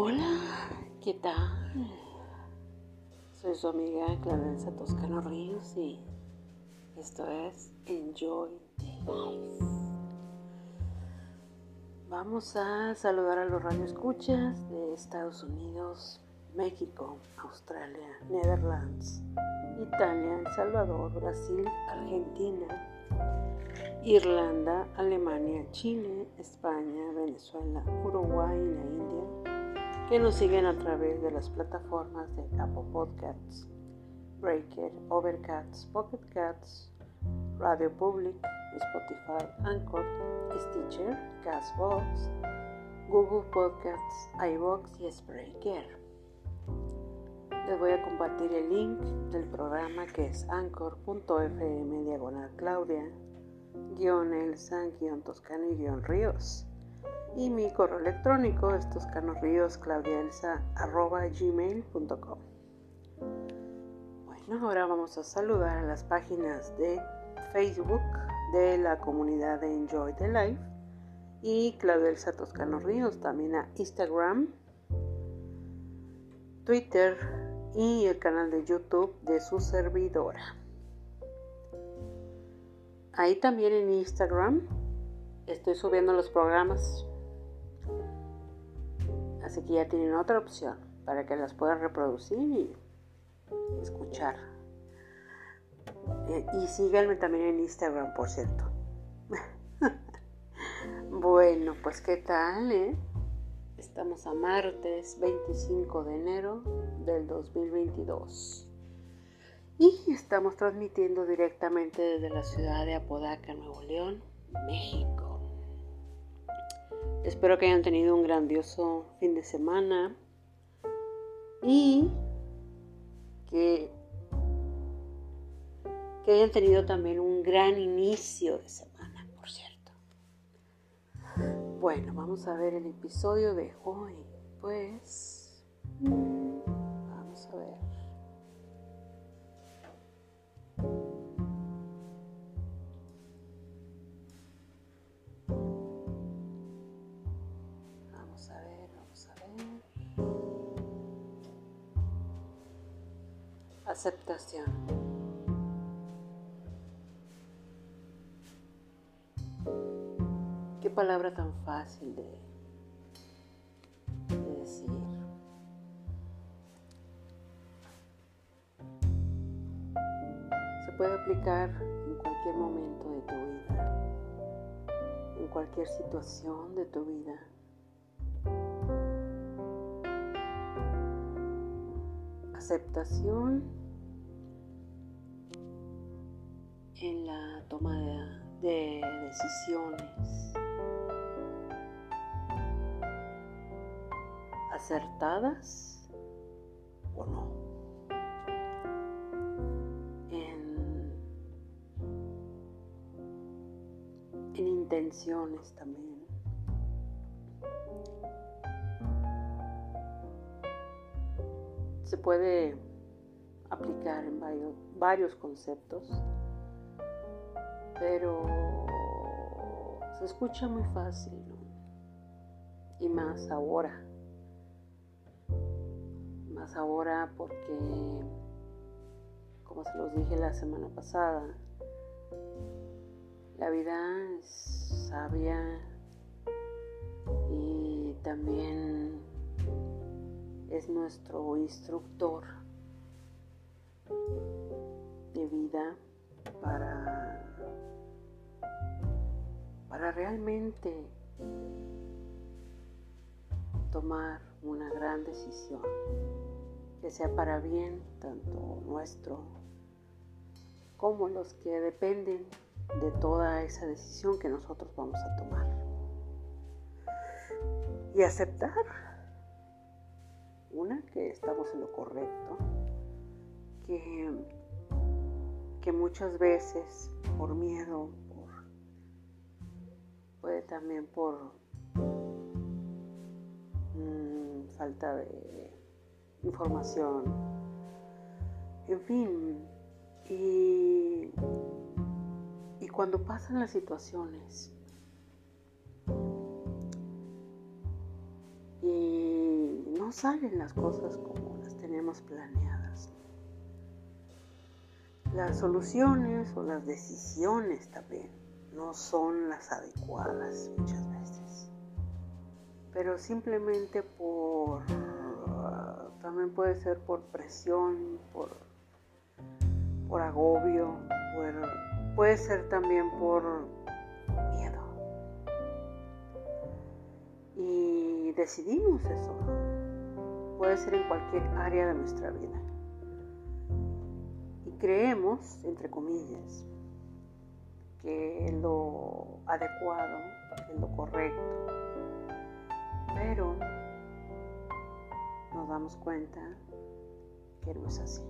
Hola, ¿qué tal? Soy su amiga Clarence Toscano Ríos y esto es Enjoy the Life. Vamos a saludar a los radioescuchas de Estados Unidos, México, Australia, Netherlands, Italia, El Salvador, Brasil, Argentina, Irlanda, Alemania, Chile, España, Venezuela, Uruguay y la India, que nos siguen a través de las plataformas de Apple Podcasts, Breaker, Overcast, Pocket Cats, Radio Public, Spotify, Anchor, Stitcher, Castbox, Google Podcasts, iBox y Spreaker. Les voy a compartir el link del programa que es anchor.fm diagonal Claudia guion Elsa, guion Toscano y guion Ríos. Y mi correo electrónico es toscanoríos arroba gmail.com. Bueno, ahora vamos a saludar a las páginas de Facebook de la comunidad de Enjoy the Life y Claudia Elsa Toscano Ríos, también a Instagram, Twitter y el canal de YouTube de su servidora. Ahí también en Instagram estoy subiendo los programas. Así que ya tienen otra opción para que las puedan reproducir y escuchar. Eh, y síganme también en Instagram, por cierto. bueno, pues qué tal, eh? Estamos a martes 25 de enero del 2022 y estamos transmitiendo directamente desde la ciudad de Apodaca, Nuevo León, México. Espero que hayan tenido un grandioso fin de semana y que, hayan tenido también un gran inicio de semana, por cierto. Bueno, vamos a ver el episodio de hoy. Pues, aceptación. Qué palabra tan fácil de, decir. Se puede aplicar en cualquier momento de tu vida, en cualquier situación de tu vida. Aceptación en la toma de, decisiones acertadas o no. En, en intenciones también. Se puede aplicar en varios, varios conceptos pero se escucha muy fácil, Y más ahora. Más ahora porque, como se los dije la semana pasada, la vida es sabia y también es nuestro instructor de vida para para realmente tomar una gran decisión que sea para bien tanto nuestro como los que dependen de toda esa decisión que nosotros vamos a tomar. Y aceptar, una, que estamos en lo correcto, que, que muchas veces por miedo, puede también por mm, falta de información, en fin, y, y cuando pasan las situaciones y no salen las cosas como las tenemos planeadas. Las soluciones o las decisiones también no son las adecuadas muchas veces. Pero simplemente por, también puede ser por presión, por, por agobio, puede ser también por miedo. Y decidimos eso. Puede ser en cualquier área de nuestra vida. Creemos, entre comillas, que es lo adecuado, es lo correcto. Pero nos damos cuenta que no es así.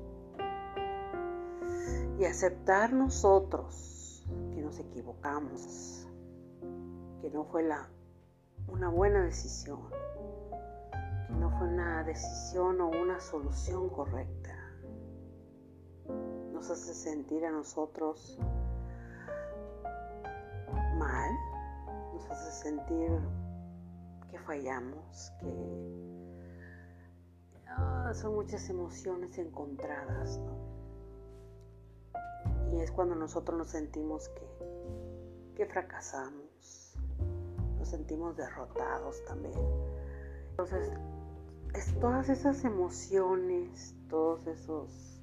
Y aceptar nosotros que nos equivocamos, que no fue una buena decisión, que no fue una decisión o una solución correcta, nos hace sentir a nosotros mal, nos hace sentir que fallamos, que ah, son muchas emociones encontradas, Y es cuando nosotros nos sentimos que, que fracasamos, nos sentimos derrotados también. Entonces, es todas esas emociones, todos esos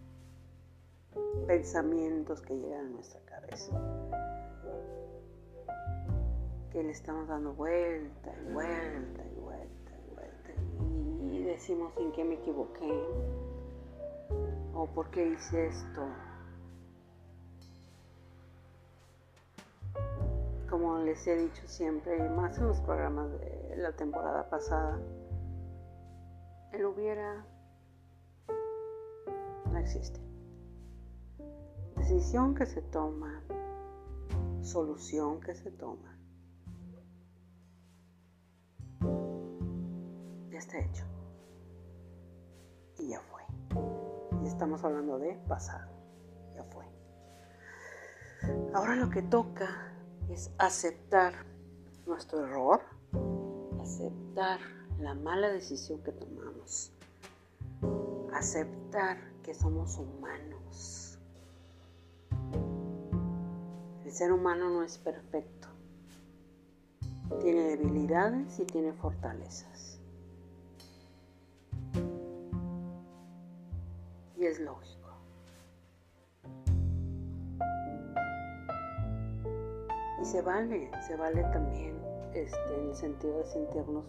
pensamientos que llegan a nuestra cabeza que le estamos dando vuelta y vuelta y vuelta y vuelta y decimos en qué me equivoqué o por qué hice esto. Como les he dicho siempre, más en los programas de la temporada pasada, el hubiera no existe. Decisión que se toma, solución que se toma está hecho. Y ya fue. Y estamos hablando de pasado. Ya fue. Ahora lo que toca es aceptar nuestro error, aceptar la mala decisión que tomamos, aceptar que somos humanos. Ser humano no es perfecto. Tiene debilidades y tiene fortalezas. es lógico. Y se vale, se vale también este, el sentido de sentirnos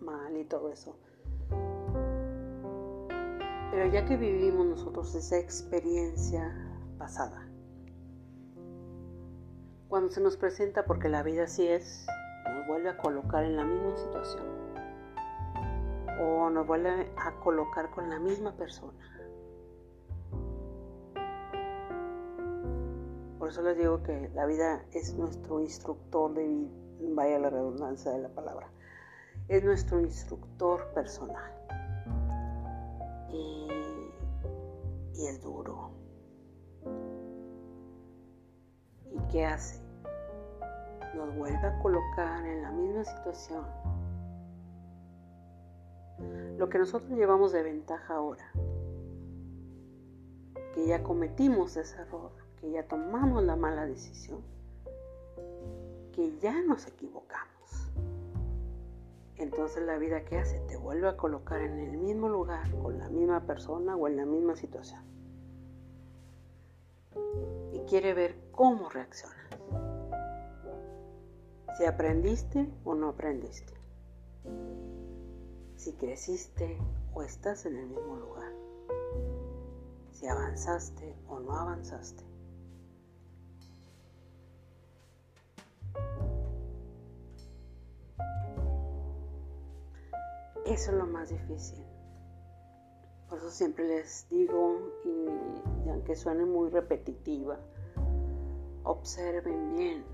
mal y todo eso. Pero ya que vivimos nosotros esa experiencia pasada, cuando se nos presenta, porque la vida así es, nos vuelve a colocar en la misma situación o nos vuelve a colocar con la misma persona Por eso les digo que la vida es nuestro instructor de vida, vaya la redundancia de la palabra, es nuestro instructor personal. Y, y es duro. ¿Y qué hace? Nos vuelve a colocar en la misma situación. Lo que nosotros llevamos de ventaja ahora, que ya cometimos ese error, que ya tomamos la mala decisión, que ya nos equivocamos. Entonces la vida que hace te vuelve a colocar en el mismo lugar, con la misma persona o en la misma situación. Y quiere ver cómo reaccionas. Si aprendiste o no aprendiste. Si creciste o estás en el mismo lugar. Si avanzaste o no avanzaste. Eso es lo más difícil. Por eso siempre les digo, y, aunque suene muy repetitiva, observen bien,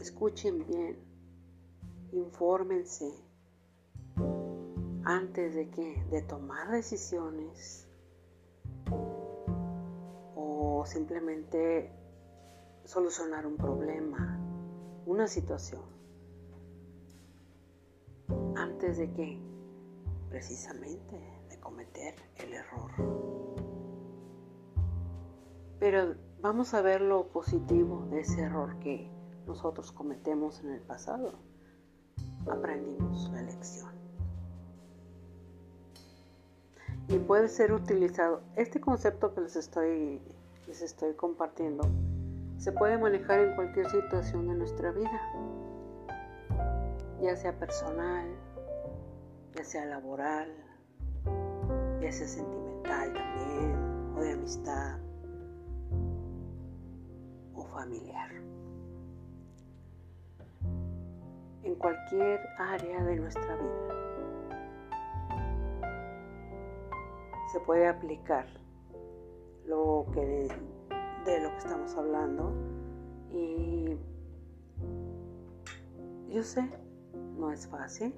escuchen bien, infórmense antes de que de tomar decisiones o simplemente solucionar un problema, una situación. Antes de que precisamente de cometer el error. Pero vamos a ver lo positivo de ese error que nosotros cometemos en el pasado. Aprendimos la lección. Y puede ser utilizado. Este concepto que les estoy, les estoy compartiendo se puede manejar en cualquier situación de nuestra vida, ya sea personal, ya sea laboral, ya sea sentimental también, o de amistad, familiar. En cualquier área de nuestra vida se puede aplicar lo que de lo que estamos hablando y yo sé, no es fácil.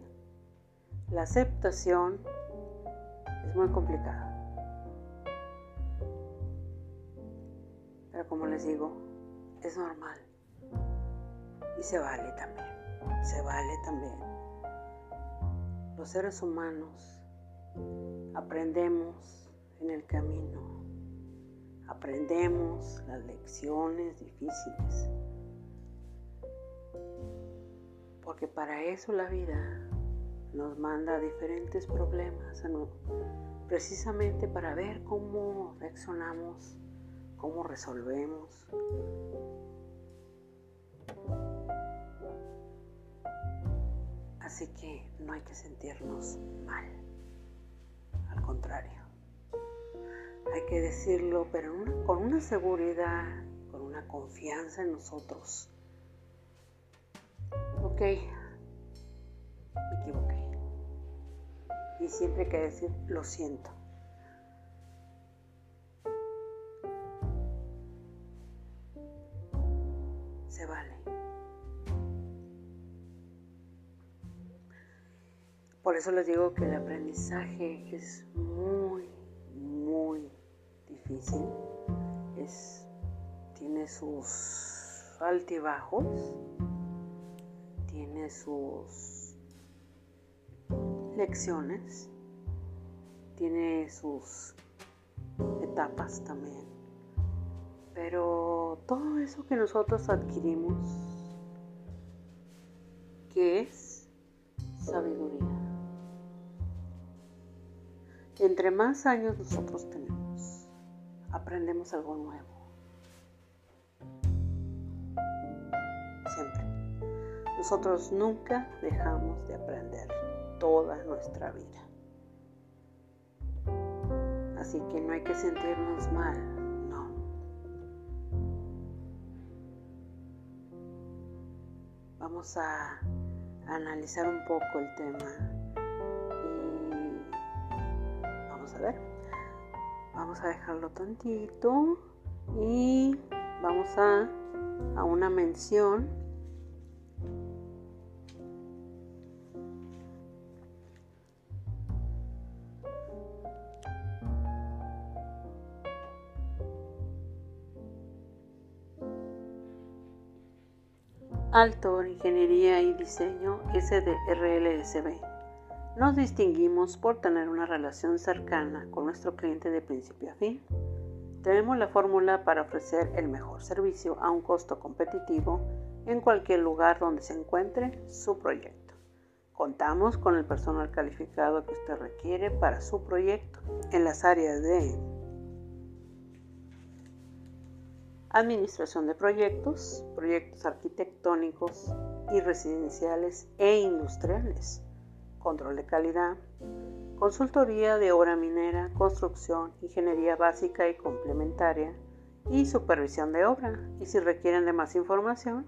La aceptación es muy complicada. Pero como les digo, es normal. Y se vale también. Se vale también. Los seres humanos aprendemos en el camino aprendemos las lecciones difíciles. Porque para eso la vida nos manda diferentes problemas, precisamente para ver cómo reaccionamos, cómo resolvemos. Así que no hay que sentirnos mal, al contrario hay que decirlo, pero con una seguridad, con una confianza en nosotros. Ok, me equivoqué. Y siempre hay que decir, lo siento. Por eso les digo que el aprendizaje es muy, muy difícil, es, tiene sus altibajos, tiene sus lecciones, tiene sus etapas también. Pero todo eso que nosotros adquirimos, que es sabiduría. Entre más años nosotros tenemos, aprendemos algo nuevo. Siempre. Nosotros nunca dejamos de aprender toda nuestra vida. Así que no hay que sentirnos mal, no. Vamos a analizar un poco el tema vamos a ver. Vamos a dejarlo tantito y vamos a, a una mención. Alto, Ingeniería y Diseño SDRLSB. Nos distinguimos por tener una relación cercana con nuestro cliente de principio a fin. Tenemos la fórmula para ofrecer el mejor servicio a un costo competitivo en cualquier lugar donde se encuentre su proyecto. Contamos con el personal calificado que usted requiere para su proyecto en las áreas de administración de proyectos, proyectos arquitectónicos y residenciales e industriales control de calidad, consultoría de obra minera, construcción, ingeniería básica y complementaria y supervisión de obra. Y si requieren de más información,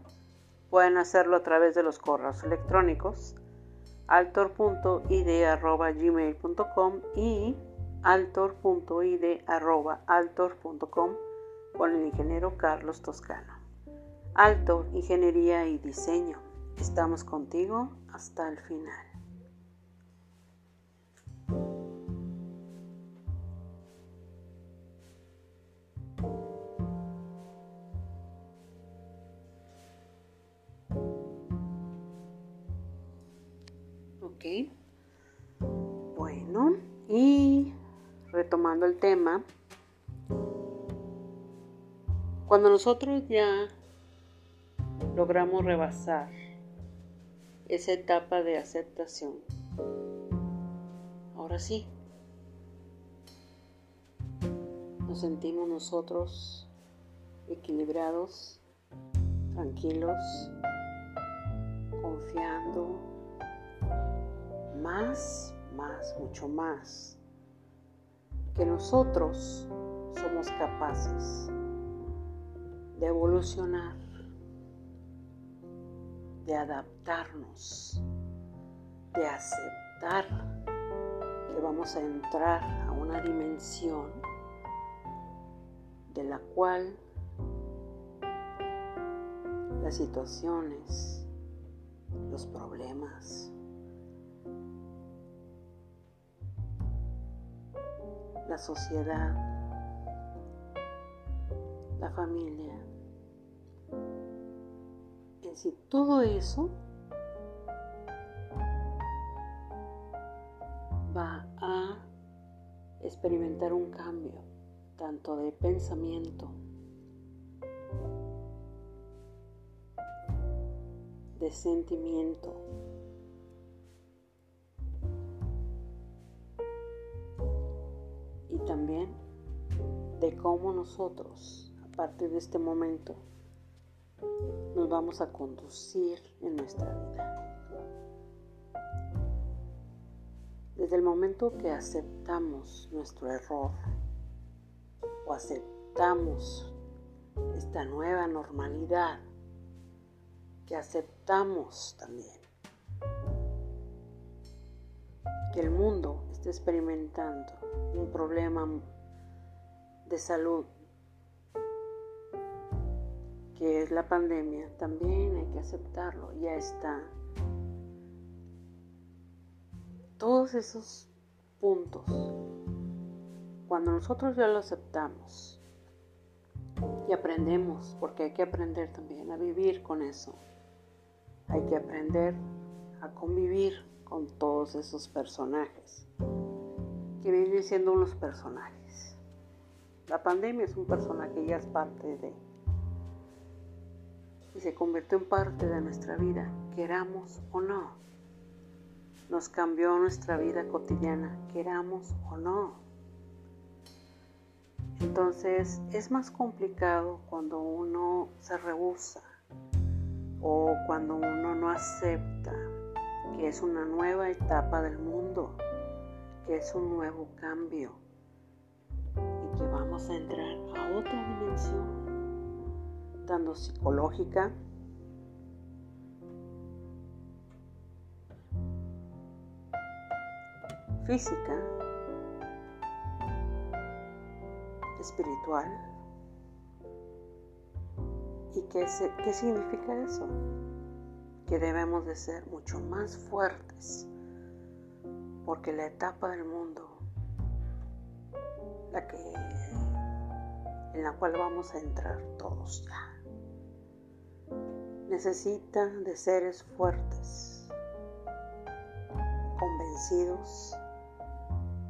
pueden hacerlo a través de los correos electrónicos altor.id.gmail.com y altor.id.altor.com con el ingeniero Carlos Toscano. Altor, Ingeniería y Diseño. Estamos contigo hasta el final. Retomando el tema, cuando nosotros ya logramos rebasar esa etapa de aceptación, ahora sí, nos sentimos nosotros equilibrados, tranquilos, confiando más, más, mucho más que nosotros somos capaces de evolucionar, de adaptarnos, de aceptar que vamos a entrar a una dimensión de la cual las situaciones, los problemas, la sociedad, la familia, en sí todo eso va a experimentar un cambio, tanto de pensamiento, de sentimiento, cómo nosotros, a partir de este momento, nos vamos a conducir en nuestra vida. Desde el momento que aceptamos nuestro error o aceptamos esta nueva normalidad, que aceptamos también que el mundo está experimentando un problema de salud que es la pandemia, también hay que aceptarlo, ya está. Todos esos puntos, cuando nosotros ya lo aceptamos y aprendemos, porque hay que aprender también a vivir con eso, hay que aprender a convivir con todos esos personajes que vienen siendo unos personajes. La pandemia es un personaje ya es parte de y se convirtió en parte de nuestra vida, queramos o no. Nos cambió nuestra vida cotidiana, queramos o no. Entonces es más complicado cuando uno se rehúsa o cuando uno no acepta que es una nueva etapa del mundo, que es un nuevo cambio que a entrar a otra dimensión, tanto psicológica, física, espiritual. ¿Y qué, qué significa eso? que debemos de ser mucho más fuertes, porque la etapa del mundo, la que en la cual vamos a entrar todos ya, necesita de seres fuertes, convencidos,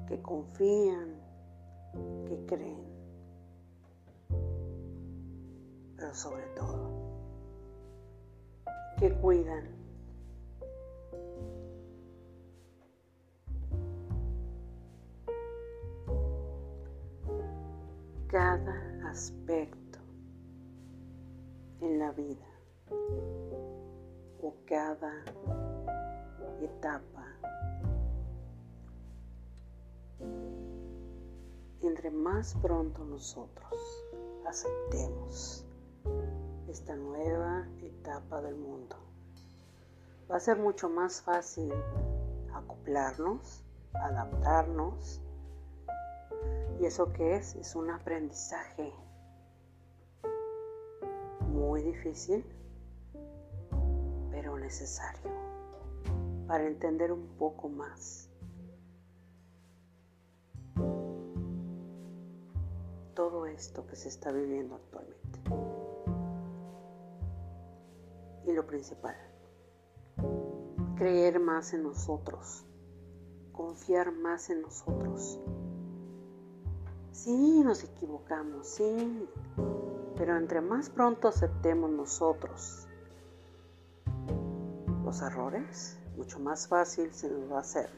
que confían, que creen, pero sobre todo que cuidan. Cada aspecto en la vida o cada etapa. Entre más pronto nosotros aceptemos esta nueva etapa del mundo. Va a ser mucho más fácil acoplarnos, adaptarnos. ¿Y eso qué es? Es un aprendizaje muy difícil, pero necesario para entender un poco más todo esto que se está viviendo actualmente y lo principal, creer más en nosotros, confiar más en nosotros. Sí, nos equivocamos, sí, pero entre más pronto aceptemos nosotros los errores, mucho más fácil se nos va a hacer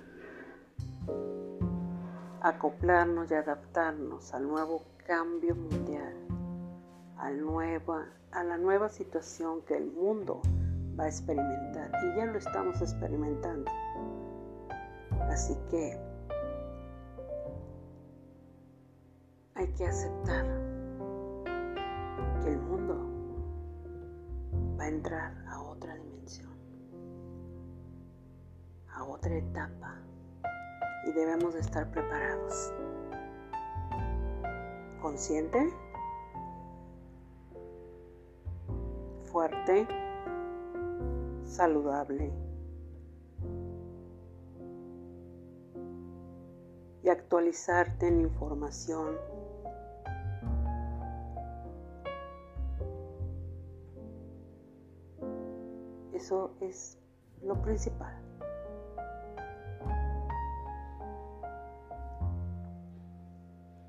acoplarnos y adaptarnos al nuevo cambio mundial, al nueva, a la nueva situación que el mundo va a experimentar y ya lo estamos experimentando. Así que hay que aceptar que el mundo va a entrar a otra dimensión, a otra etapa y debemos de estar preparados. Consciente, fuerte, saludable y actualizarte en información Eso es lo principal.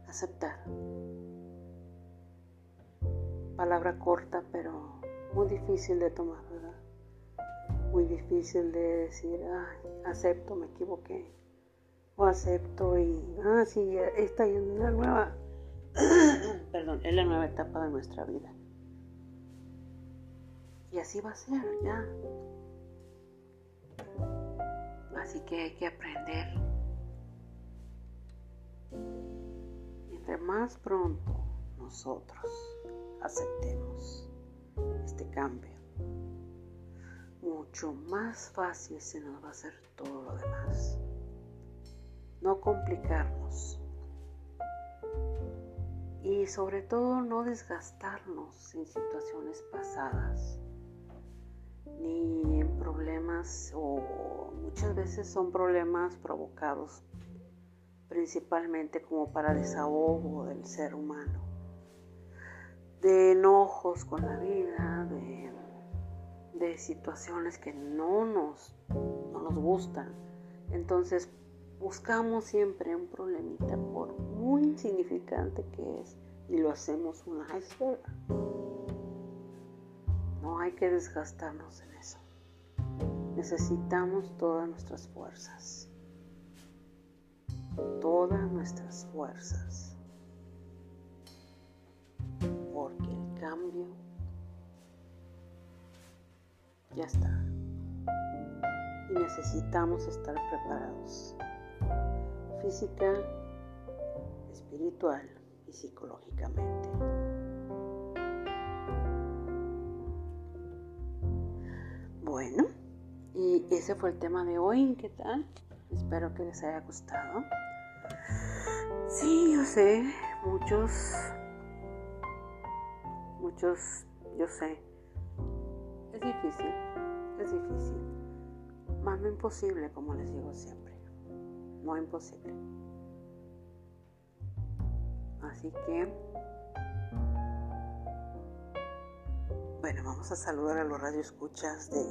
Aceptar. Palabra corta, pero muy difícil de tomar, ¿verdad? Muy difícil de decir, acepto, me equivoqué. O acepto y, ah, sí, esta es la nueva, perdón, es la nueva etapa de nuestra vida. Y así va a ser, ya. Así que hay que aprender. Entre más pronto nosotros aceptemos este cambio, mucho más fácil se nos va a hacer todo lo demás. No complicarnos. Y sobre todo no desgastarnos en situaciones pasadas ni en problemas o muchas veces son problemas provocados principalmente como para desahogo del ser humano, de enojos con la vida, de, situaciones que no nos, no nos gustan. Entonces buscamos siempre un problemita por muy insignificante que es y lo hacemos un iceberg. No hay que desgastarnos en eso. Necesitamos todas nuestras fuerzas. Todas nuestras fuerzas. Porque el cambio ya está. Y necesitamos estar preparados. Física, espiritual y psicológicamente. Bueno, y ese fue el tema de hoy. ¿Qué tal? Espero que les haya gustado. Sí, yo sé, muchos, muchos, yo sé. Es difícil, es difícil. Más no imposible, como les digo siempre. No imposible. Así que Bueno, vamos a saludar a los radioescuchas de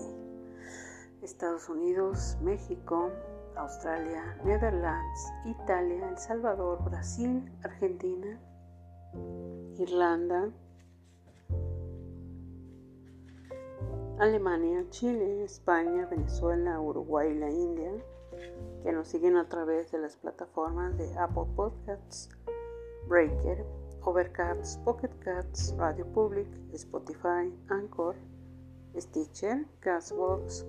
Estados Unidos, México, Australia, Netherlands, Italia, El Salvador, Brasil, Argentina, Irlanda, Alemania, Chile, España, Venezuela, Uruguay y la India, que nos siguen a través de las plataformas de Apple Podcasts, Breaker, Overcast, Pocket Cats, Radio Public, Spotify, Anchor, Stitcher, Castbox,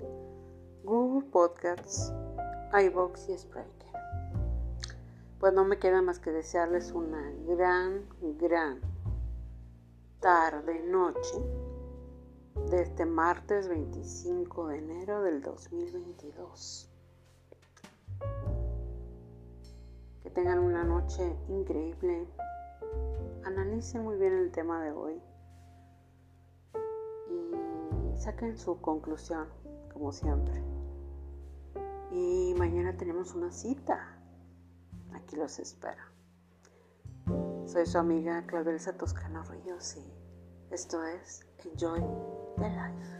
Google Podcasts, iBox y Spreaker. Pues no me queda más que desearles una gran, gran tarde, noche de este martes 25 de enero del 2022. Que tengan una noche increíble analicen muy bien el tema de hoy y saquen su conclusión, como siempre. Y mañana tenemos una cita. Aquí los espero. Soy su amiga Clavelsa Toscano Ríos y esto es Enjoy the Life.